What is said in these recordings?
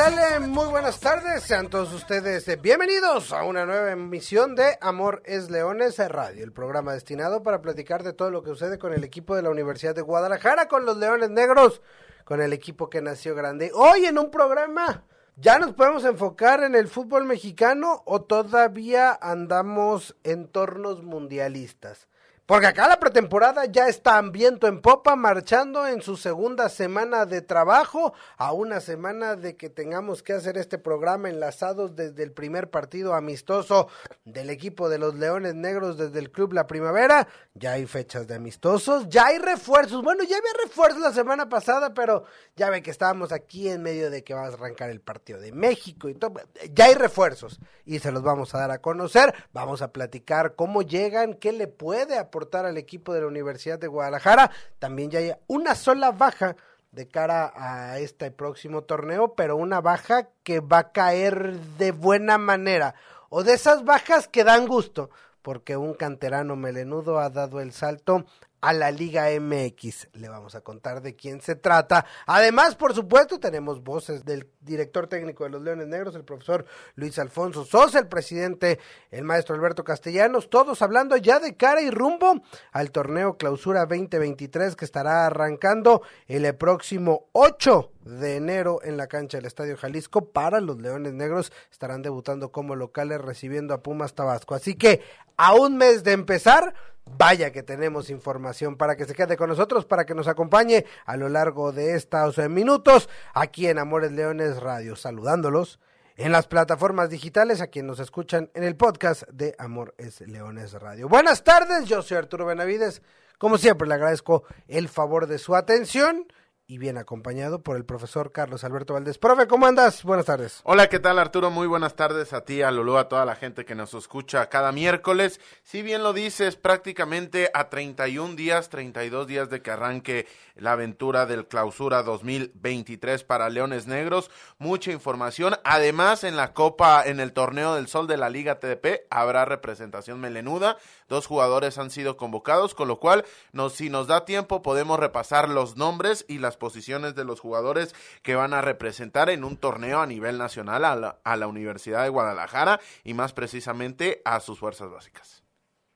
Tal? Muy buenas tardes. Sean todos ustedes eh, bienvenidos a una nueva emisión de Amor es Leones Radio, el programa destinado para platicar de todo lo que sucede con el equipo de la Universidad de Guadalajara, con los Leones Negros, con el equipo que nació grande. Hoy en un programa, ¿ya nos podemos enfocar en el fútbol mexicano o todavía andamos en tornos mundialistas? Porque acá la pretemporada ya está en viento en popa, marchando en su segunda semana de trabajo, a una semana de que tengamos que hacer este programa enlazados desde el primer partido amistoso del equipo de los Leones Negros desde el Club La Primavera. Ya hay fechas de amistosos, ya hay refuerzos. Bueno, ya había refuerzos la semana pasada, pero ya ve que estábamos aquí en medio de que va a arrancar el partido de México y todo. Ya hay refuerzos y se los vamos a dar a conocer. Vamos a platicar cómo llegan, qué le puede aportar al equipo de la Universidad de Guadalajara. También ya hay una sola baja de cara a este próximo torneo, pero una baja que va a caer de buena manera, o de esas bajas que dan gusto, porque un canterano melenudo ha dado el salto a la Liga MX. Le vamos a contar de quién se trata. Además, por supuesto, tenemos voces del director técnico de los Leones Negros, el profesor Luis Alfonso Sosa, el presidente, el maestro Alberto Castellanos, todos hablando ya de cara y rumbo al torneo Clausura 2023 que estará arrancando el próximo 8 de enero en la cancha del Estadio Jalisco para los Leones Negros. Estarán debutando como locales recibiendo a Pumas Tabasco. Así que a un mes de empezar, Vaya que tenemos información para que se quede con nosotros, para que nos acompañe a lo largo de estos minutos aquí en Amores Leones Radio, saludándolos en las plataformas digitales a quienes nos escuchan en el podcast de Amores Leones Radio. Buenas tardes, yo soy Arturo Benavides. Como siempre, le agradezco el favor de su atención y bien acompañado por el profesor Carlos Alberto Valdés. Profe, ¿cómo andas? Buenas tardes. Hola, ¿qué tal Arturo? Muy buenas tardes a ti, a Lulú, a toda la gente que nos escucha cada miércoles. Si bien lo dices, prácticamente a 31 días, 32 días de que arranque la aventura del clausura 2023 para Leones Negros. Mucha información. Además, en la Copa, en el torneo del Sol de la Liga TDP, habrá representación melenuda. Dos jugadores han sido convocados, con lo cual, nos, si nos da tiempo, podemos repasar los nombres y las posiciones de los jugadores que van a representar en un torneo a nivel nacional a la, a la Universidad de Guadalajara y más precisamente a sus fuerzas básicas.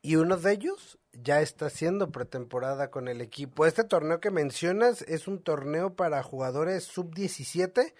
Y uno de ellos ya está haciendo pretemporada con el equipo. Este torneo que mencionas es un torneo para jugadores sub-17.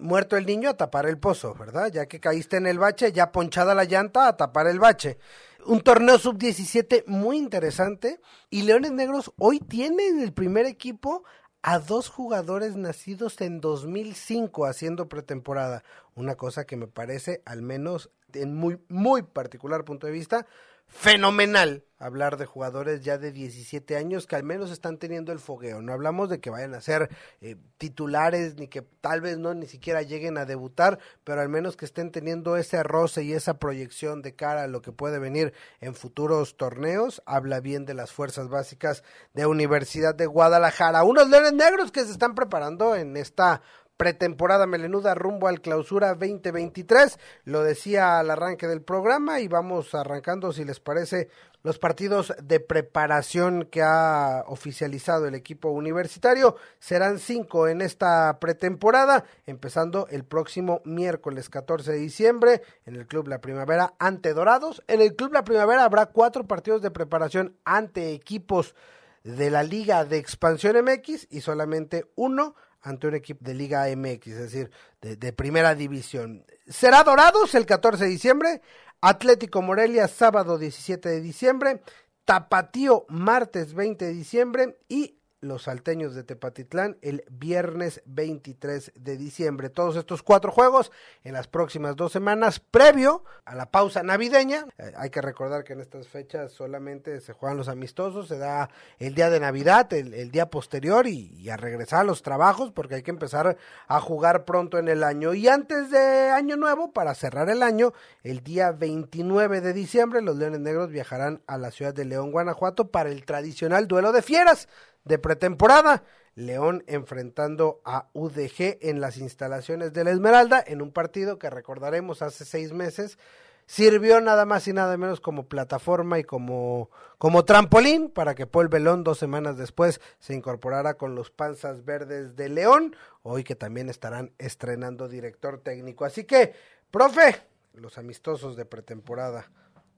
Muerto el niño a tapar el pozo, ¿verdad? Ya que caíste en el bache, ya ponchada la llanta a tapar el bache un torneo sub-17 muy interesante. Y Leones Negros hoy tiene en el primer equipo a dos jugadores nacidos en 2005 haciendo pretemporada. Una cosa que me parece, al menos en muy, muy particular punto de vista, fenomenal hablar de jugadores ya de 17 años que al menos están teniendo el fogueo. No hablamos de que vayan a ser eh, titulares ni que tal vez no ni siquiera lleguen a debutar, pero al menos que estén teniendo ese roce y esa proyección de cara a lo que puede venir en futuros torneos. Habla bien de las fuerzas básicas de Universidad de Guadalajara. Unos leones negros que se están preparando en esta pretemporada melenuda rumbo al clausura 2023. Lo decía al arranque del programa y vamos arrancando, si les parece, los partidos de preparación que ha oficializado el equipo universitario. Serán cinco en esta pretemporada, empezando el próximo miércoles 14 de diciembre en el Club La Primavera ante Dorados. En el Club La Primavera habrá cuatro partidos de preparación ante equipos de la Liga de Expansión MX y solamente uno ante un equipo de Liga MX, es decir, de, primera división. Será Dorados el 14 de diciembre, Atlético Morelia sábado 17 de diciembre, Tapatío martes 20 de diciembre y los salteños de Tepatitlán el viernes 23 de diciembre. Todos estos cuatro juegos en las próximas dos semanas, previo a la pausa navideña. Eh, hay que recordar que en estas fechas solamente se juegan los amistosos, se da el día de Navidad, el, día posterior y, y, a regresar a los trabajos porque hay que empezar a jugar pronto en el año. Y antes de Año Nuevo, para cerrar el año, el día 29 de diciembre, los Leones Negros viajarán a la ciudad de León, Guanajuato, para el tradicional duelo de fieras de pretemporada. León enfrentando a UDG en las instalaciones de la Esmeralda en un partido que recordaremos hace seis meses sirvió nada más y nada menos como plataforma y como, como trampolín para que Paul Belón dos semanas después se incorporara con los Panzas Verdes de León, hoy que también estarán estrenando director técnico. Así que, profe, los amistosos de pretemporada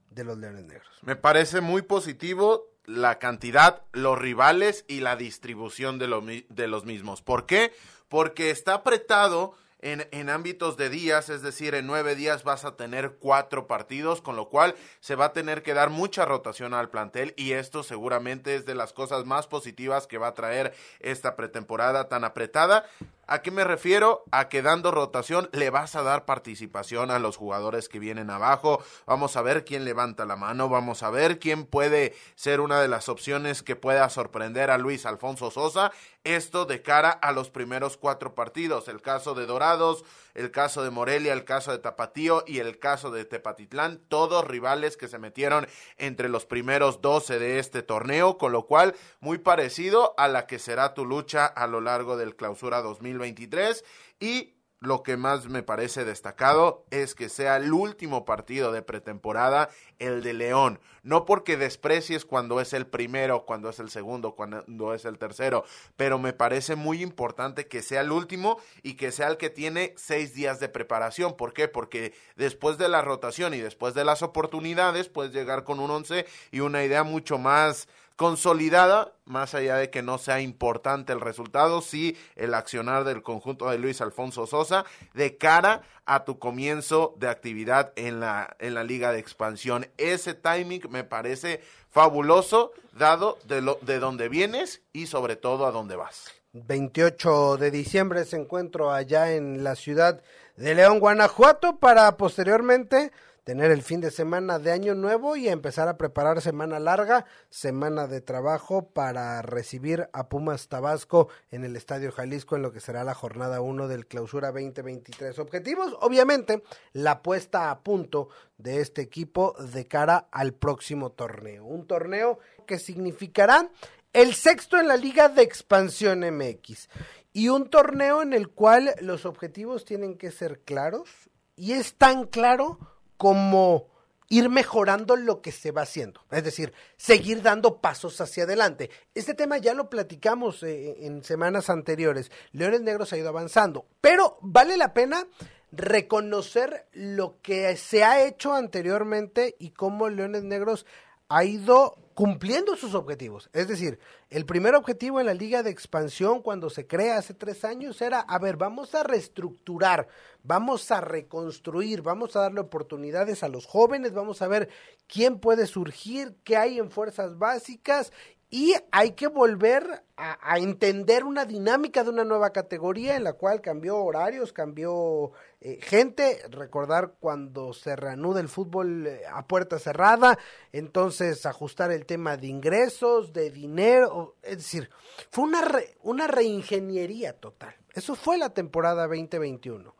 de los Leones Negros. Me parece muy positivo la cantidad, los rivales y la distribución de, de los mismos. ¿Por qué? Porque está apretado en, en, ámbitos de días, es decir, en nueve días vas a tener cuatro partidos, con lo cual se va a tener que dar mucha rotación al plantel y esto seguramente es de las cosas más positivas que va a traer esta pretemporada tan apretada. ¿A qué me refiero? A que dando rotación le vas a dar participación a los jugadores que vienen abajo. Vamos a ver quién levanta la mano, vamos a ver quién puede ser una de las opciones que pueda sorprender a Luis Alfonso Sosa. Esto de cara a los primeros cuatro partidos. El caso de Dorados, el caso de Morelia, el caso de Tapatío y el caso de Tepatitlán. Todos rivales que se metieron entre los primeros doce de este torneo, con lo cual muy parecido a la que será tu lucha a lo largo del clausura 2000 2023 y lo que más me parece destacado es que sea el último partido de pretemporada, el de León. No porque desprecies cuando es el primero, cuando es el segundo, cuando es el tercero, pero me parece muy importante que sea el último y que sea el que tiene seis días de preparación. ¿Por qué? Porque después de la rotación y después de las oportunidades, puedes llegar con un once y una idea mucho más consolidada, más allá de que no sea importante el resultado, sí el accionar del conjunto de Luis Alfonso Sosa de cara a tu comienzo de actividad en la, en la liga de expansión. Ese timing me parece fabuloso, dado de, lo, de dónde vienes y sobre todo a dónde vas. 28 de diciembre se encuentro allá en la ciudad de León, Guanajuato, para posteriormente tener el fin de semana de año nuevo y empezar a preparar semana larga, semana de trabajo para recibir a Pumas Tabasco en el Estadio Jalisco en lo que será la jornada 1 del Clausura 2023. Objetivos, obviamente, la puesta a punto de este equipo de cara al próximo torneo. Un torneo que significará el sexto en la Liga de Expansión MX y un torneo en el cual los objetivos tienen que ser claros y es tan claro como ir mejorando lo que se va haciendo, es decir, seguir dando pasos hacia adelante. Este tema ya lo platicamos eh, en semanas anteriores. Leones Negros ha ido avanzando, pero vale la pena reconocer lo que se ha hecho anteriormente y cómo Leones Negros ha ido cumpliendo sus objetivos. Es decir, el primer objetivo en la liga de expansión cuando se crea hace tres años era, a ver, vamos a reestructurar, vamos a reconstruir, vamos a darle oportunidades a los jóvenes, vamos a ver quién puede surgir, qué hay en fuerzas básicas y hay que volver a, entender una dinámica de una nueva categoría en la cual cambió horarios, cambió eh, gente, recordar cuando se reanuda el fútbol eh, a puerta cerrada, entonces ajustar el tema de ingresos, de dinero, es decir, fue una, una reingeniería total. Eso fue la temporada 2021.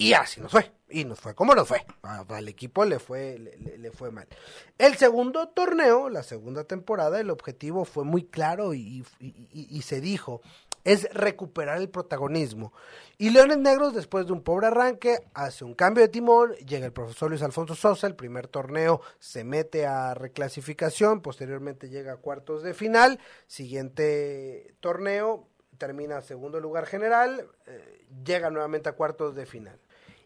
Y así nos fue. Y nos fue como nos fue. Al equipo le fue, le, fue mal. El segundo torneo, la segunda temporada, el objetivo fue muy claro y, se dijo, es recuperar el protagonismo. Y Leones Negros, después de un pobre arranque, hace un cambio de timón, llega el profesor Luis Alfonso Sosa, el primer torneo se mete a reclasificación, posteriormente llega a cuartos de final, siguiente torneo termina segundo lugar general, eh, llega nuevamente a cuartos de final.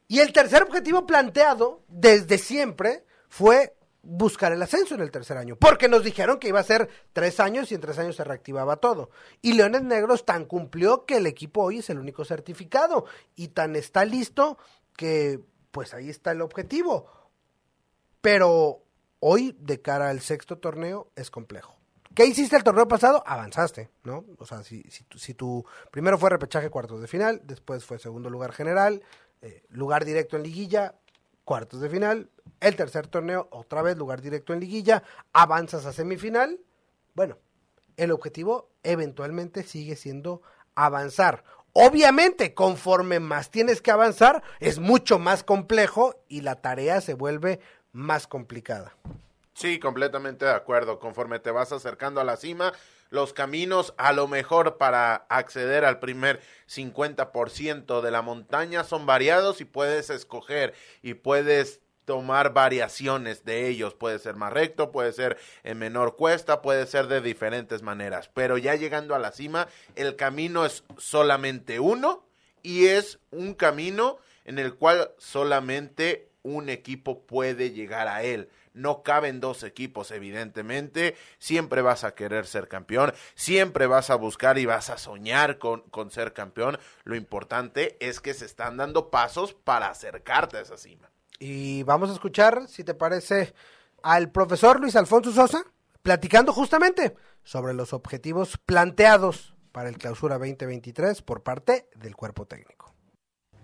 Y el tercer objetivo planteado desde siempre fue buscar el ascenso en el tercer año, porque nos dijeron que iba a ser tres años y en tres años se reactivaba todo. Y Leones Negros tan cumplió que el equipo hoy es el único certificado y tan está listo que pues ahí está el objetivo. Pero hoy de cara al sexto torneo es complejo. ¿Qué hiciste el torneo pasado? Avanzaste, ¿no? O sea, si, si, tu, si tu primero fue repechaje cuartos de final, después fue segundo lugar general, eh, lugar directo en liguilla, cuartos de final, el tercer torneo, otra vez lugar directo en liguilla, avanzas a semifinal. Bueno, el objetivo eventualmente sigue siendo avanzar. Obviamente, conforme más tienes que avanzar, es mucho más complejo y la tarea se vuelve más complicada. Sí, completamente de acuerdo. Conforme te vas acercando a la cima, los caminos a lo mejor para acceder al primer 50% de la montaña son variados y puedes escoger y puedes tomar variaciones de ellos. Puede ser más recto, puede ser en menor cuesta, puede ser de diferentes maneras. Pero ya llegando a la cima, el camino es solamente uno y es un camino en el cual solamente un equipo puede llegar a él. No caben dos equipos, evidentemente. Siempre vas a querer ser campeón, siempre vas a buscar y vas a soñar con, con ser campeón. Lo importante es que se están dando pasos para acercarte a esa cima. Y vamos a escuchar, si te parece, al profesor Luis Alfonso Sosa platicando justamente sobre los objetivos planteados para el clausura 2023 por parte del cuerpo técnico.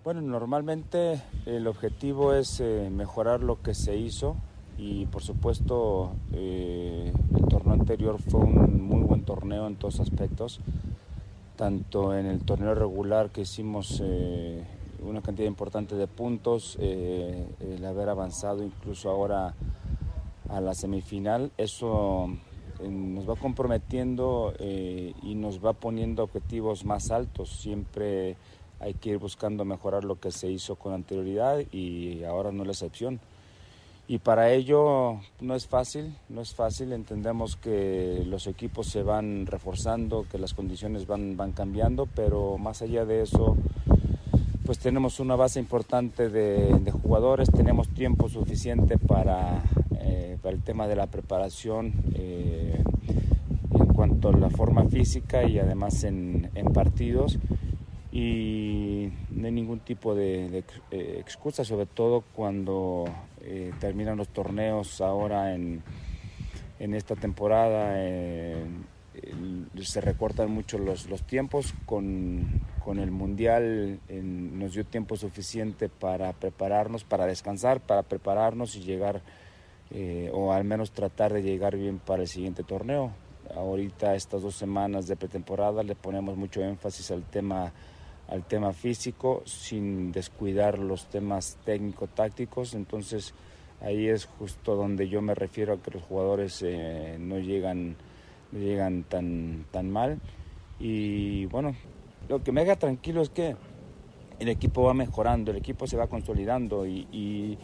Bueno, normalmente el objetivo es eh, mejorar lo que se hizo y por supuesto eh, el torneo anterior fue un muy buen torneo en todos aspectos, tanto en el torneo regular que hicimos eh, una cantidad importante de puntos, eh, el haber avanzado incluso ahora a la semifinal, eso nos va comprometiendo y nos va poniendo objetivos más altos. Siempre hay que ir buscando mejorar lo que se hizo con anterioridad y ahora no es la excepción. Y para ello no es fácil, no es fácil, entendemos que los equipos se van reforzando, que las condiciones van, van cambiando, pero más allá de eso, pues tenemos una base importante de, jugadores, tenemos tiempo suficiente para, eh, para, el tema de la preparación eh, en cuanto a la forma física y además en, partidos y no hay ningún tipo de, eh, excusa, sobre todo cuando terminan los torneos ahora en, en esta temporada se recortan mucho los, los tiempos. Con, con el Mundial nos dio tiempo suficiente para prepararnos, para descansar, para prepararnos y llegar, eh, o al menos tratar de llegar bien para el siguiente torneo. Ahorita estas dos semanas de pretemporada le ponemos mucho énfasis al tema al tema físico sin descuidar los temas técnico-tácticos. Entonces ahí es justo donde yo me refiero a que los jugadores eh, no llegan llegan tan, tan mal. Y bueno, lo que me haga tranquilo es que el equipo va mejorando, el equipo se va consolidando y, y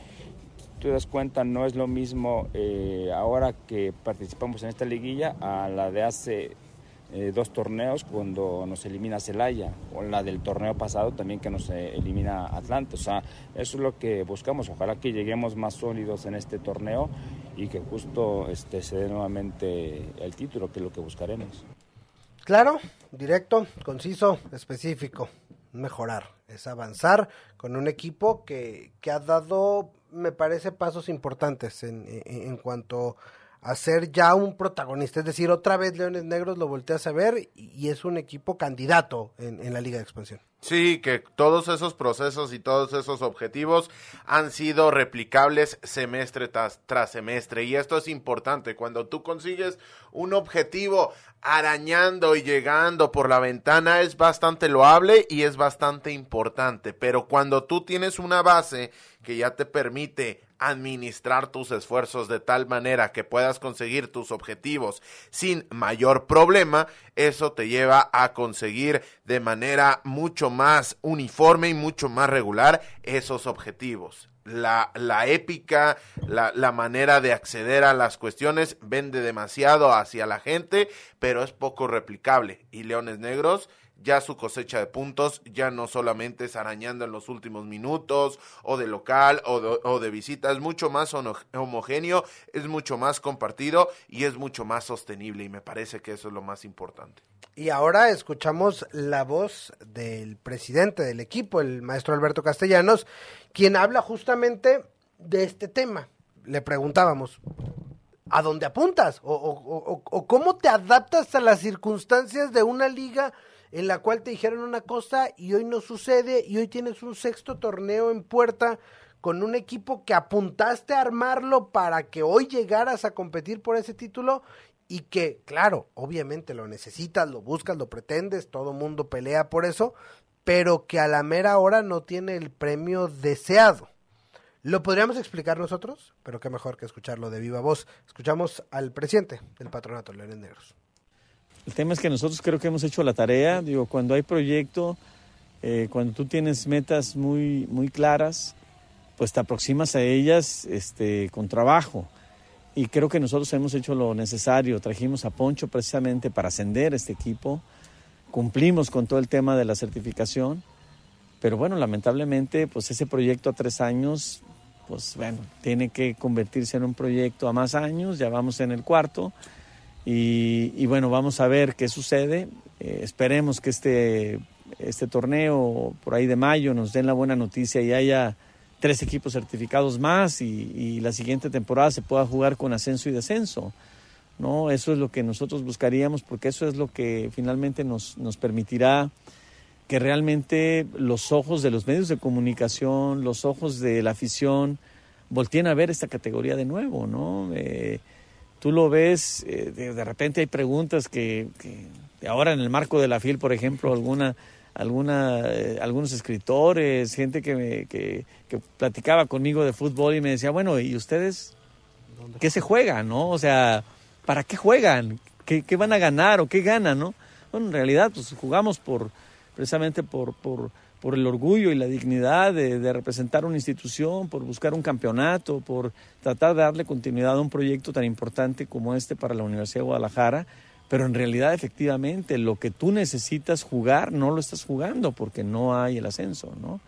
tú das cuenta, no es lo mismo eh, ahora que participamos en esta liguilla a la de hace eh, dos torneos cuando nos elimina Celaya, o la del torneo pasado también que nos eh, elimina Atlante. O sea, eso es lo que buscamos. Ojalá que lleguemos más sólidos en este torneo y que justo este, se dé nuevamente el título, que es lo que buscaremos. Claro, directo, conciso, específico. Mejorar, es avanzar con un equipo que, que ha dado, me parece, pasos importantes en, en, en cuanto a ser ya un protagonista. Es decir, otra vez Leones Negros lo volteas a ver y es un equipo candidato en, la Liga de Expansión. Sí, que todos esos procesos y todos esos objetivos han sido replicables semestre tras, tras, semestre. Y esto es importante. Cuando tú consigues un objetivo arañando y llegando por la ventana es bastante loable y es bastante importante. Pero cuando tú tienes una base que ya te permite administrar tus esfuerzos de tal manera que puedas conseguir tus objetivos sin mayor problema, eso te lleva a conseguir de manera mucho más uniforme y mucho más regular esos objetivos. La, la épica, la, la manera de acceder a las cuestiones vende demasiado hacia la gente, pero es poco replicable. Y Leones Negros ya su cosecha de puntos ya no solamente es arañando en los últimos minutos o de local o de, o de visita, es mucho más homogéneo, es mucho más compartido y es mucho más sostenible y me parece que eso es lo más importante. Y ahora escuchamos la voz del presidente del equipo, el maestro Alberto Castellanos, quien habla justamente de este tema. Le preguntábamos, a dónde apuntas o, o, o, cómo te adaptas a las circunstancias de una liga en la cual te dijeron una cosa y hoy no sucede y hoy tienes un sexto torneo en puerta con un equipo que apuntaste a armarlo para que hoy llegaras a competir por ese título y que, claro, obviamente lo necesitas, lo buscas, lo pretendes, todo mundo pelea por eso, pero que a la mera hora no tiene el premio deseado. Lo podríamos explicar nosotros, pero qué mejor que escucharlo de viva voz. Escuchamos al presidente del patronato Leones Negros. El tema es que nosotros creo que hemos hecho la tarea. Digo, cuando hay proyecto, eh, cuando tú tienes metas muy, muy claras, pues te aproximas a ellas este, con trabajo. Y creo que nosotros hemos hecho lo necesario. Trajimos a Poncho precisamente para ascender este equipo. Cumplimos con todo el tema de la certificación. Pero bueno, lamentablemente, pues ese proyecto a tres años pues bueno, tiene que convertirse en un proyecto a más años, ya vamos en el cuarto y, bueno, vamos a ver qué sucede. Eh, esperemos que este, este torneo por ahí de mayo nos den la buena noticia y haya tres equipos certificados más y, la siguiente temporada se pueda jugar con ascenso y descenso. ¿No? Eso es lo que nosotros buscaríamos porque eso es lo que finalmente nos, nos permitirá que realmente los ojos de los medios de comunicación, los ojos de la afición, volteen a ver esta categoría de nuevo, ¿no? Eh, tú lo ves, eh, de, repente hay preguntas que, ahora en el marco de la FIL, por ejemplo, alguna, alguna, eh, algunos escritores, gente que, que, platicaba conmigo de fútbol y me decía, bueno, ¿y ustedes qué se juegan, no? O sea, ¿para qué juegan? ¿Qué, van a ganar o qué ganan, no? Bueno, en realidad, pues jugamos por precisamente por, el orgullo y la dignidad de, representar una institución, por buscar un campeonato, por tratar de darle continuidad a un proyecto tan importante como este para la Universidad de Guadalajara. Pero en realidad, efectivamente, lo que tú necesitas jugar no lo estás jugando porque no hay el ascenso, ¿no?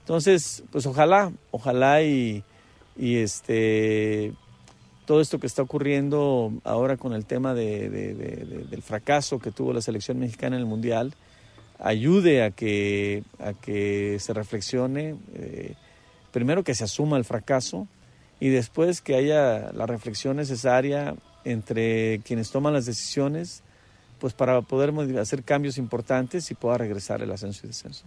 Entonces, pues ojalá, ojalá y este todo esto que está ocurriendo ahora con el tema de, del fracaso que tuvo la selección mexicana en el Mundial, ayude a que, a que se reflexione, eh, primero que se asuma el fracaso y después que haya la reflexión necesaria entre quienes toman las decisiones, pues para poder hacer cambios importantes y pueda regresar el ascenso y descenso.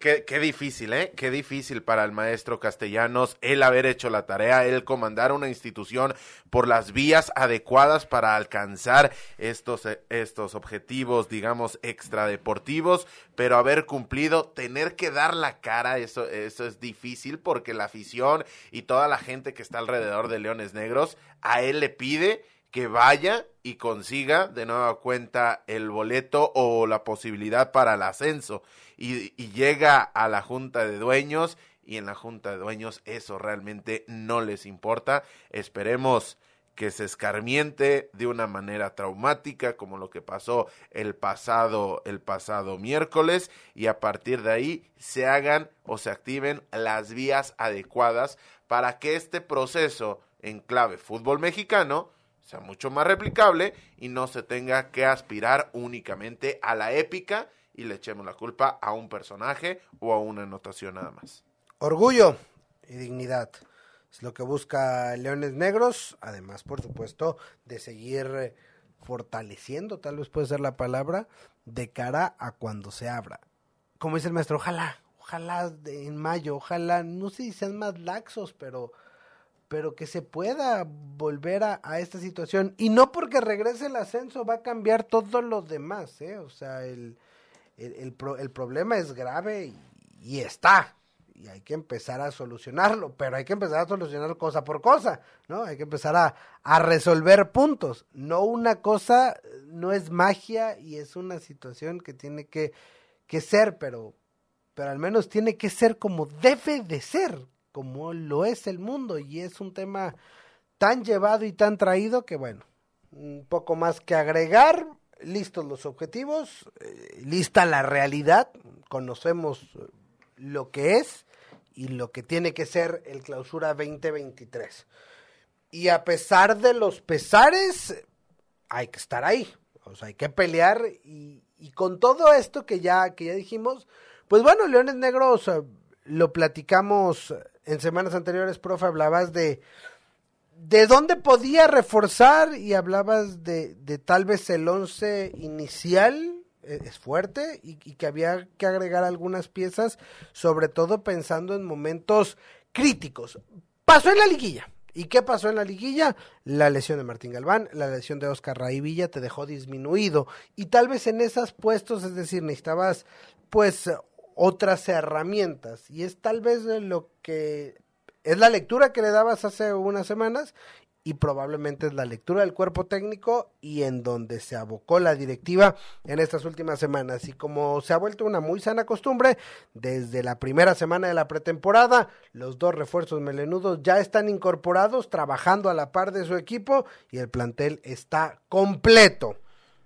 Qué, difícil, ¿eh? Qué difícil para el maestro Castellanos el haber hecho la tarea, el comandar una institución por las vías adecuadas para alcanzar estos, eh, estos objetivos, digamos, extradeportivos, pero haber cumplido, tener que dar la cara, eso, eso es difícil porque la afición y toda la gente que está alrededor de Leones Negros a él le pide que vaya y consiga de nueva cuenta el boleto o la posibilidad para el ascenso y, llega a la junta de dueños y en la junta de dueños eso realmente no les importa. Esperemos que se escarmiente de una manera traumática como lo que pasó el pasado el pasado miércoles y a partir de ahí se hagan o se activen las vías adecuadas para que este proceso en clave fútbol mexicano sea mucho más replicable y no se tenga que aspirar únicamente a la épica y le echemos la culpa a un personaje o a una anotación nada más. Orgullo y dignidad es lo que busca Leones Negros, además, por supuesto, de seguir fortaleciendo, tal vez puede ser la palabra, de cara a cuando se abra. Como dice el maestro, ojalá, ojalá en mayo, ojalá, no sé si sean más laxos, pero pero que se pueda volver a, esta situación. Y no porque regrese el ascenso va a cambiar todo lo demás, ¿eh? O sea, el, el, problema es grave y, está. Y hay que empezar a solucionarlo, pero hay que empezar a solucionar cosa por cosa, ¿no? Hay que empezar a, a resolver puntos. No una cosa, no es magia y es una situación que tiene que, que ser, pero, pero al menos tiene que ser como debe de ser, como lo es el mundo y es un tema tan llevado y tan traído que bueno, un poco más que agregar, listos los objetivos, eh, lista la realidad, conocemos lo que es y lo que tiene que ser el clausura 2023. Y a pesar de los pesares, hay que estar ahí, o sea, hay que pelear y, y con todo esto que ya, que ya dijimos, pues bueno, Leones Negros lo platicamos en semanas anteriores, profe, hablabas de, ¿De dónde podía reforzar? Y hablabas de, de tal vez el once inicial, eh, es fuerte, y, y, que había que agregar algunas piezas, sobre todo pensando en momentos críticos. Pasó en la liguilla. ¿Y qué pasó en la liguilla? La lesión de Martín Galván, la lesión de Oscar Raivilla te dejó disminuido. Y tal vez en esos puestos, es decir, necesitabas pues otras herramientas. Y es tal vez lo que es la lectura que le dabas hace unas semanas y probablemente es la lectura del cuerpo técnico y en donde se abocó la directiva en estas últimas semanas. Y como se ha vuelto una muy sana costumbre, desde la primera semana de la pretemporada, los dos refuerzos melenudos ya están incorporados, trabajando a la par de su equipo y el plantel está completo.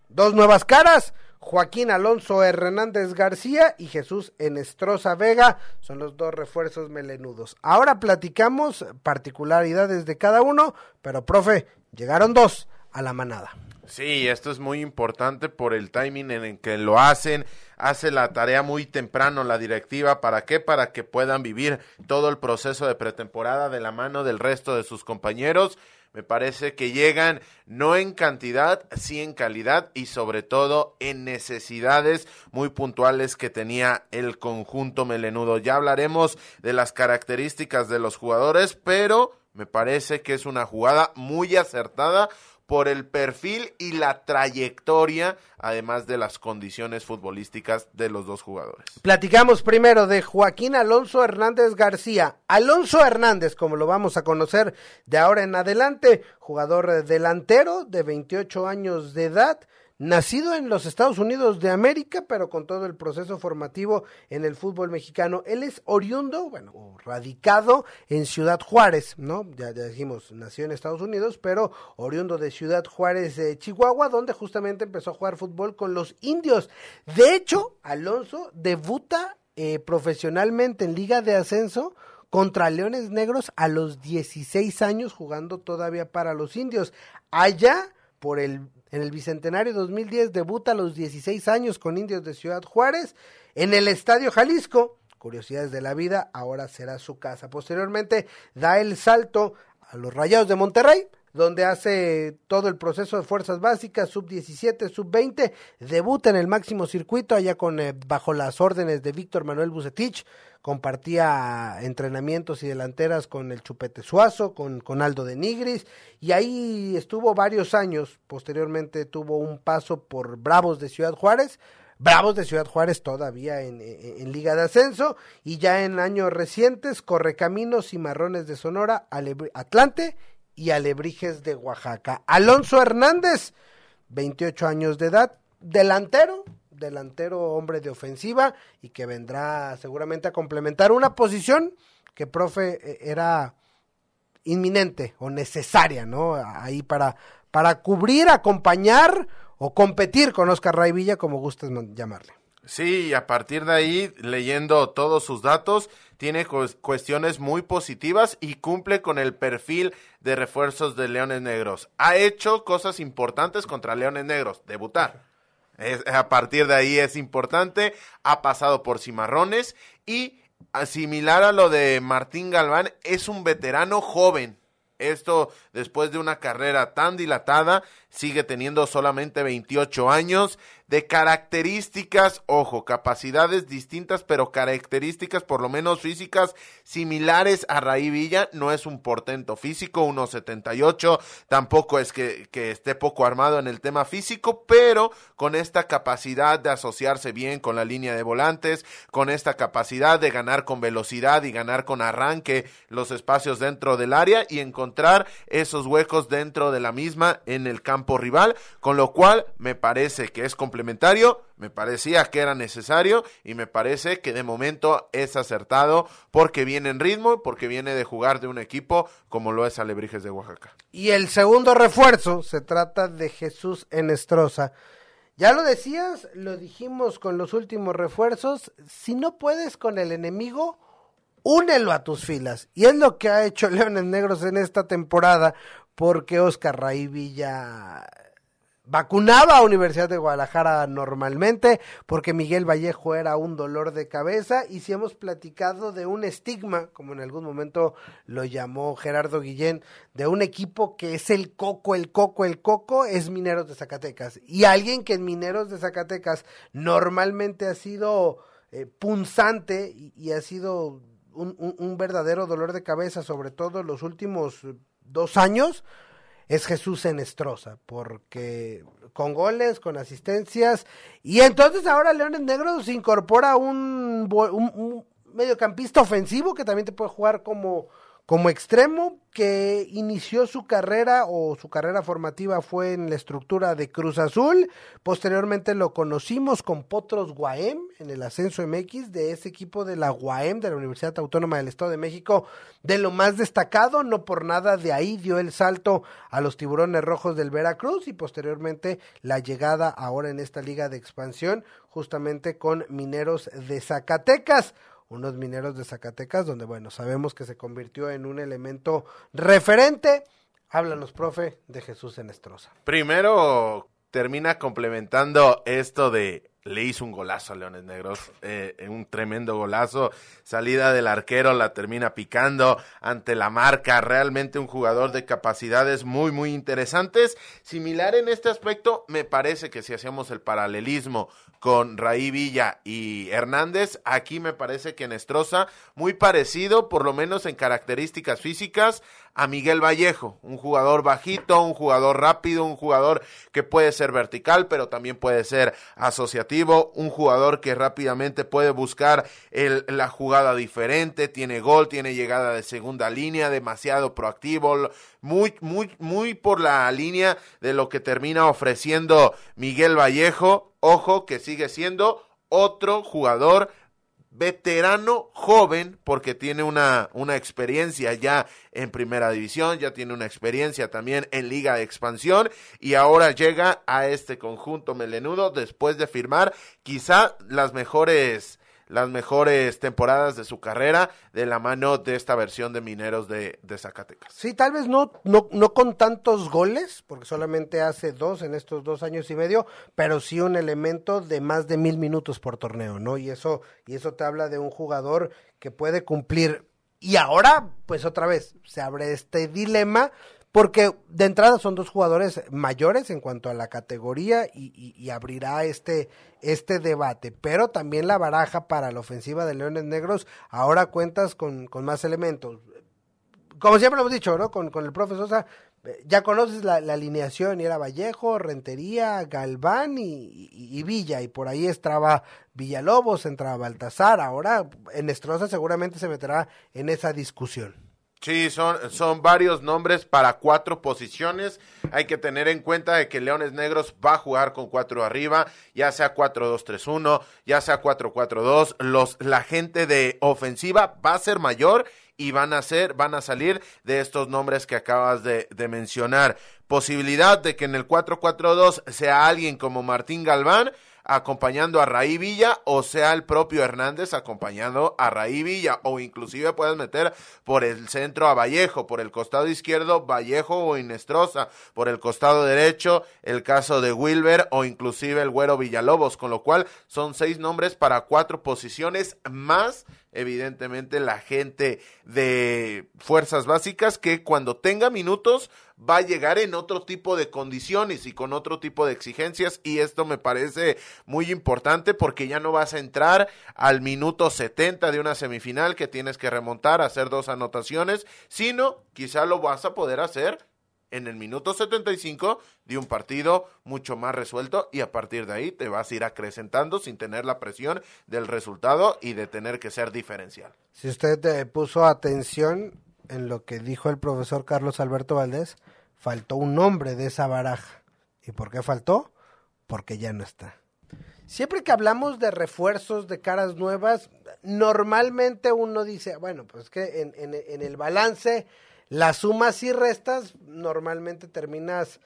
Dos nuevas caras, Joaquín Alonso Hernández García y Jesús Enestrosa Vega son los dos refuerzos melenudos. Ahora platicamos particularidades de cada uno, pero profe, llegaron dos a la manada. Sí, esto es muy importante por el timing en el que lo hacen. Hace la tarea muy temprano la directiva. ¿Para qué? Para que puedan vivir todo el proceso de pretemporada de la mano del resto de sus compañeros. Me parece que llegan no en cantidad, sí en calidad y sobre todo en necesidades muy puntuales que tenía el conjunto melenudo. Ya hablaremos de las características de los jugadores, pero me parece que es una jugada muy acertada por el perfil y la trayectoria, además de las condiciones futbolísticas de los dos jugadores. Platicamos primero de Joaquín Alonso Hernández García. Alonso Hernández, como lo vamos a conocer de ahora en adelante, jugador delantero de 28 años de edad, nacido en los Estados Unidos de América, pero con todo el proceso formativo en el fútbol mexicano. Él es oriundo, bueno, radicado en Ciudad Juárez, ¿no? Ya, dijimos, nació en Estados Unidos, pero oriundo de Ciudad Juárez, de Chihuahua, donde justamente empezó a jugar fútbol con los indios. De hecho, Alonso debuta eh, profesionalmente en Liga de Ascenso contra Leones Negros a los 16 años jugando todavía para los indios. Allá por el en el Bicentenario 2010 debuta a los 16 años con Indios de Ciudad Juárez en el Estadio Jalisco. Curiosidades de la vida, ahora será su casa. Posteriormente da el salto a los Rayados de Monterrey, donde hace todo el proceso de fuerzas básicas, sub 17, sub 20, debuta en el máximo circuito allá con eh, bajo las órdenes de Víctor Manuel Bucetich, compartía entrenamientos y delanteras con el Chupete Suazo, con, con Aldo de Nigris, y ahí estuvo varios años, posteriormente tuvo un paso por Bravos de Ciudad Juárez, Bravos de Ciudad Juárez todavía en, en, en, Liga de Ascenso y ya en años recientes Correcaminos y Marrones de Sonora, Atlante y Alebrijes de Oaxaca. Alonso Hernández, 28 años de edad, delantero, delantero hombre de ofensiva y que vendrá seguramente a complementar una posición que, profe, era inminente o necesaria, ¿no? Ahí para, para cubrir, acompañar o competir con Oscar Raivilla, como gustes llamarle. Sí, a partir de ahí, leyendo todos sus datos, tiene cuestiones muy positivas y cumple con el perfil de refuerzos de Leones Negros. Ha hecho cosas importantes contra Leones Negros, debutar. Es, a partir de ahí es importante, ha pasado por cimarrones y similar a lo de Martín Galván, es un veterano joven. Esto después de una carrera tan dilatada, sigue teniendo solamente 28 años, de características, ojo, capacidades distintas, pero características por lo menos físicas similares a Raí Villa. No es un portento físico, 1.78, tampoco es que, que esté poco armado en el tema físico, pero con esta capacidad de asociarse bien con la línea de volantes, con esta capacidad de ganar con velocidad y ganar con arranque los espacios dentro del área y encontrar esos huecos dentro de la misma en el campo rival, con lo cual me parece que es me parecía que era necesario y me parece que de momento es acertado porque viene en ritmo, porque viene de jugar de un equipo como lo es Alebrijes de Oaxaca. Y el segundo refuerzo se trata de Jesús Enestrosa. Ya lo decías, lo dijimos con los últimos refuerzos, si no puedes con el enemigo, únelo a tus filas. Y es lo que ha hecho Leones Negros en esta temporada, porque Oscar Raí Villa vacunaba a Universidad de Guadalajara normalmente porque Miguel Vallejo era un dolor de cabeza y si hemos platicado de un estigma, como en algún momento lo llamó Gerardo Guillén, de un equipo que es el coco, el coco, el coco, es Mineros de Zacatecas. Y alguien que en Mineros de Zacatecas normalmente ha sido eh, punzante y, ha sido un, un verdadero dolor de cabeza, sobre todo en los últimos dos años, es Jesús Enestrosa, porque con goles, con asistencias, y entonces ahora Leones Negros incorpora un, un mediocampista ofensivo que también te puede jugar como como extremo que inició su carrera o su carrera formativa fue en la estructura de Cruz Azul, posteriormente lo conocimos con Potros Guaem en el ascenso MX de ese equipo de la Guaem de la Universidad Autónoma del Estado de México, de lo más destacado, no por nada de ahí dio el salto a los Tiburones Rojos del Veracruz y posteriormente la llegada ahora en esta liga de expansión justamente con Mineros de Zacatecas unos mineros de Zacatecas, donde, bueno, sabemos que se convirtió en un elemento referente. Háblanos, profe, de Jesús Enestrosa. Primero, termina complementando esto de le hizo un golazo a Leones Negros, eh, un tremendo golazo, salida del arquero, la termina picando ante la marca, realmente un jugador de capacidades muy, muy interesantes. Similar en este aspecto, me parece que si hacemos el paralelismo con Raí Villa y Hernández, aquí me parece que Nestroza, muy parecido, por lo menos en características físicas, a Miguel Vallejo, un jugador bajito, un jugador rápido, un jugador que puede ser vertical, pero también puede ser asociativo, un jugador que rápidamente puede buscar el, la jugada diferente, tiene gol, tiene llegada de segunda línea, demasiado proactivo, muy, muy, muy por la línea de lo que termina ofreciendo Miguel Vallejo. Ojo que sigue siendo otro jugador veterano joven porque tiene una, una experiencia ya en primera división, ya tiene una experiencia también en liga de expansión y ahora llega a este conjunto melenudo después de firmar quizá las mejores las mejores temporadas de su carrera de la mano de esta versión de Mineros de, de Zacatecas. Sí, tal vez no, no, no con tantos goles, porque solamente hace dos en estos dos años y medio, pero sí un elemento de más de mil minutos por torneo, ¿no? Y eso, y eso te habla de un jugador que puede cumplir. Y ahora, pues otra vez, se abre este dilema porque de entrada son dos jugadores mayores en cuanto a la categoría y, abrirá este, este debate, pero también la baraja para la ofensiva de Leones Negros, ahora cuentas con, más elementos. Como siempre lo hemos dicho, ¿no? Con, con el profe Sosa, ya conoces la, alineación, y era Vallejo, Rentería, Galván y, Villa, y por ahí entraba Villalobos, entraba Baltasar, ahora en Estroza seguramente se meterá en esa discusión. Sí, son, son varios nombres para cuatro posiciones. Hay que tener en cuenta de que Leones Negros va a jugar con cuatro arriba, ya sea 4-2-3-1, ya sea 4-4-2. Los, la gente de ofensiva va a ser mayor y van a ser, van a salir de estos nombres que acabas de, de mencionar. Posibilidad de que en el 4-4-2 sea alguien como Martín Galván acompañando a Raí Villa o sea el propio Hernández acompañando a Raí Villa o inclusive puedes meter por el centro a Vallejo, por el costado izquierdo Vallejo o Inestrosa, por el costado derecho el caso de Wilber o inclusive el Güero Villalobos, con lo cual son seis nombres para cuatro posiciones más evidentemente la gente de fuerzas básicas que cuando tenga minutos va a llegar en otro tipo de condiciones y con otro tipo de exigencias y esto me parece muy importante porque ya no vas a entrar al minuto 70 de una semifinal que tienes que remontar, hacer dos anotaciones, sino quizá lo vas a poder hacer en el minuto 75 de un partido mucho más resuelto y a partir de ahí te vas a ir acrecentando sin tener la presión del resultado y de tener que ser diferencial. Si usted puso atención en lo que dijo el profesor Carlos Alberto Valdés, faltó un nombre de esa baraja. ¿Y por qué faltó? Porque ya no está. Siempre que hablamos de refuerzos, de caras nuevas, normalmente uno dice, bueno, pues que en el balance las sumas y restas normalmente terminas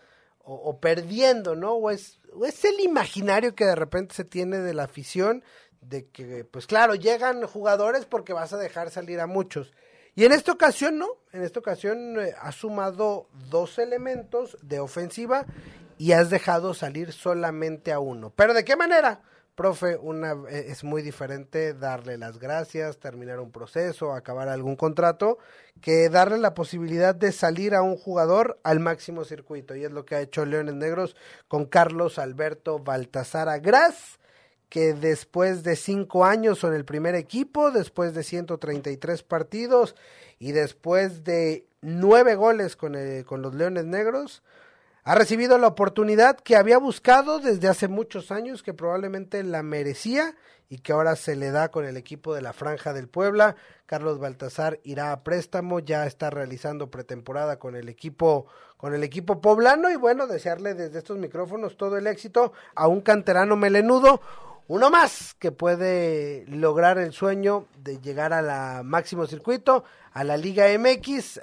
o, perdiendo, ¿no? O es, es el imaginario que de repente se tiene de la afición de que, pues claro, llegan jugadores porque vas a dejar salir a muchos. Y en esta ocasión no, en esta ocasión eh, ha sumado dos elementos de ofensiva y has dejado salir solamente a uno. ¿Pero de qué manera? Profe, una, eh, es muy diferente darle las gracias, terminar un proceso, acabar algún contrato, que darle la posibilidad de salir a un jugador al máximo circuito. Y es lo que ha hecho Leones Negros con Carlos Alberto Baltasar Agraz, que después de cinco años en el primer equipo, después de 133 partidos y después de nueve goles con, con los Leones Negros, ha recibido la oportunidad que había buscado desde hace muchos años, que probablemente la merecía y que ahora se le da con el equipo de la Franja del Puebla. Carlos Baltasar irá a préstamo, ya está realizando pretemporada con el equipo con el equipo poblano y bueno, desearle desde estos micrófonos todo el éxito a un canterano melenudo, uno más que puede lograr el sueño de llegar a la máximo circuito, a la Liga MX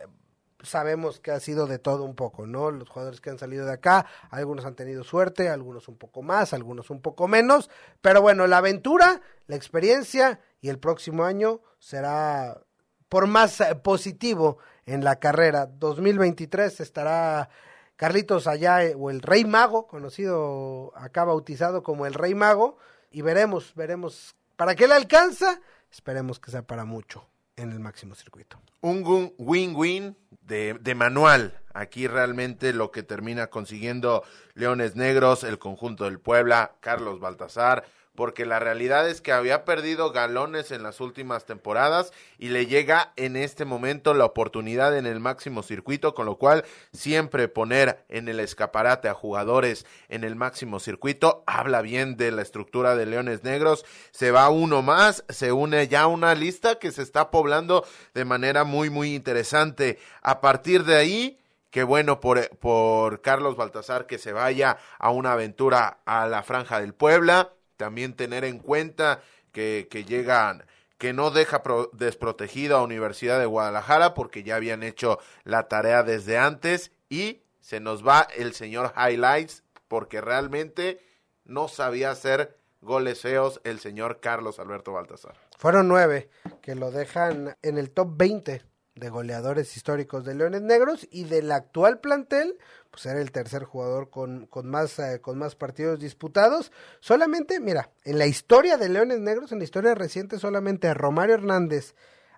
sabemos que ha sido de todo un poco, ¿no? Los jugadores que han salido de acá, algunos han tenido suerte, algunos un poco más, algunos un poco menos, pero bueno, la aventura, la experiencia y el próximo año será por más eh, positivo en la carrera. 2023 estará Carlitos allá, eh, o el Rey Mago, conocido acá bautizado como el Rey Mago, y veremos, veremos para qué le alcanza, esperemos que sea para mucho en el máximo circuito. Un win-win de, de, manual. Aquí realmente lo que termina consiguiendo Leones Negros, el conjunto del Puebla, Carlos Baltasar, porque la realidad es que había perdido galones en las últimas temporadas y le llega en este momento la oportunidad en el máximo circuito, con lo cual siempre poner en el escaparate a jugadores en el máximo circuito habla bien de la estructura de Leones Negros. Se va uno más, se une ya una lista que se está poblando de manera muy muy interesante. A partir de ahí, Qué bueno por, por Carlos Baltasar que se vaya a una aventura a la franja del Puebla también tener en cuenta que, que llegan que no deja desprotegido a Universidad de Guadalajara porque ya habían hecho la tarea desde antes y se nos va el señor Highlights porque realmente no sabía hacer goles feos el señor Carlos Alberto Baltasar. Fueron nueve que lo dejan en el top 20 de goleadores históricos de Leones Negros y del actual plantel, pues era el tercer jugador con, con, más, eh, con más partidos disputados. Solamente, mira, en la historia de Leones Negros, en la historia reciente, solamente Romario Hernández,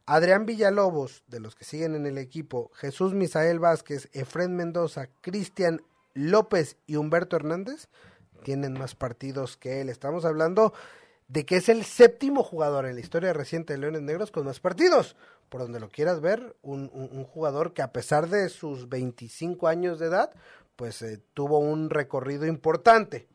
Adrián Villalobos, de los que siguen en el equipo, Jesús Misael Vázquez, Efren Mendoza, Cristian López y Humberto Hernández tienen más partidos que él. Estamos hablando de que es el séptimo jugador en la historia reciente de Leones Negros con más partidos por donde lo quieras ver, un, un, jugador que a pesar de sus 25 años de edad, pues eh, tuvo un recorrido importante.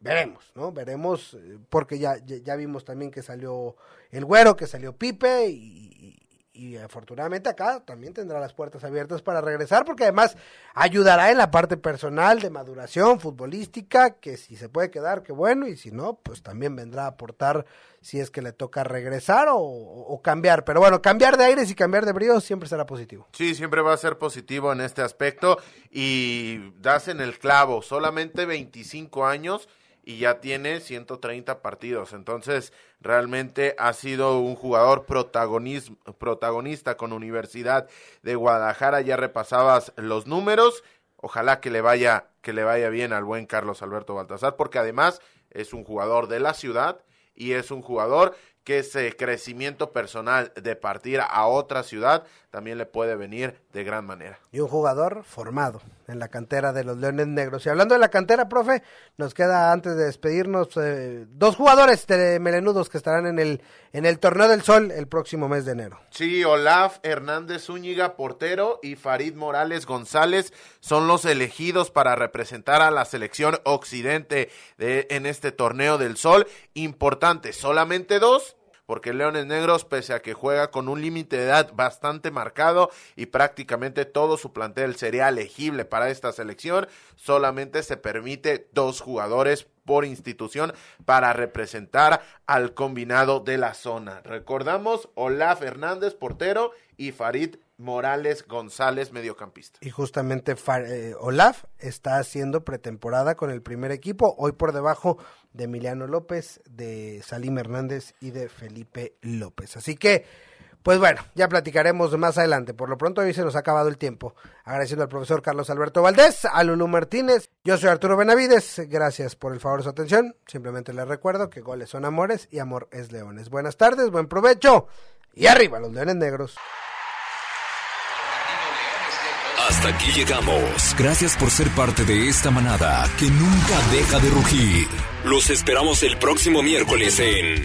Veremos, ¿no? Veremos, eh, porque ya, ya, vimos también que salió el güero, que salió Pipe y, y afortunadamente acá también tendrá las puertas abiertas para regresar porque además ayudará en la parte personal de maduración futbolística que si se puede quedar qué bueno y si no pues también vendrá a aportar si es que le toca regresar o, cambiar. Pero bueno cambiar de aires y cambiar de brío siempre será positivo. Sí siempre va a ser positivo en este aspecto y das en el clavo solamente 25 años y ya tiene 130 partidos. Entonces, realmente ha sido un jugador protagonista con Universidad de Guadalajara. Ya repasabas los números. Ojalá que le vaya que le vaya bien al buen Carlos Alberto Baltasar, porque además es un jugador de la ciudad y es un jugador que ese crecimiento personal de partir a otra ciudad también le puede venir de gran manera. Y un jugador formado en la cantera de los Leones Negros. Y hablando de la cantera, profe, nos queda antes de despedirnos eh, dos jugadores de melenudos que estarán en el, en el Torneo del Sol el próximo mes de enero. Sí, Olaf Hernández Zúñiga, portero, y Farid Morales González son los elegidos para representar a la selección occidente de, en este Torneo del Sol. Importante, solamente dos porque Leones Negros, pese a que juega con un límite de edad bastante marcado y prácticamente todo su plantel sería elegible para esta selección, solamente se permite dos jugadores por institución para representar al combinado de la zona. Recordamos Olaf Fernández, portero, y Farid Morales González, mediocampista. Y justamente eh, Olaf está haciendo pretemporada con el primer equipo, hoy por debajo de Emiliano López, de Salim Hernández y de Felipe López. Así que, Pues bueno, ya platicaremos más adelante. Por lo pronto hoy se nos ha acabado el tiempo. Agradeciendo al profesor Carlos Alberto Valdés, a Lulú Martínez. Yo soy Arturo Benavides. Gracias por el favor de su atención. Simplemente les recuerdo que goles son amores y amor es leones. Buenas tardes, buen provecho y arriba los leones negros. Hasta aquí llegamos. Gracias por ser parte de esta manada que nunca deja de rugir. Los esperamos el próximo miércoles en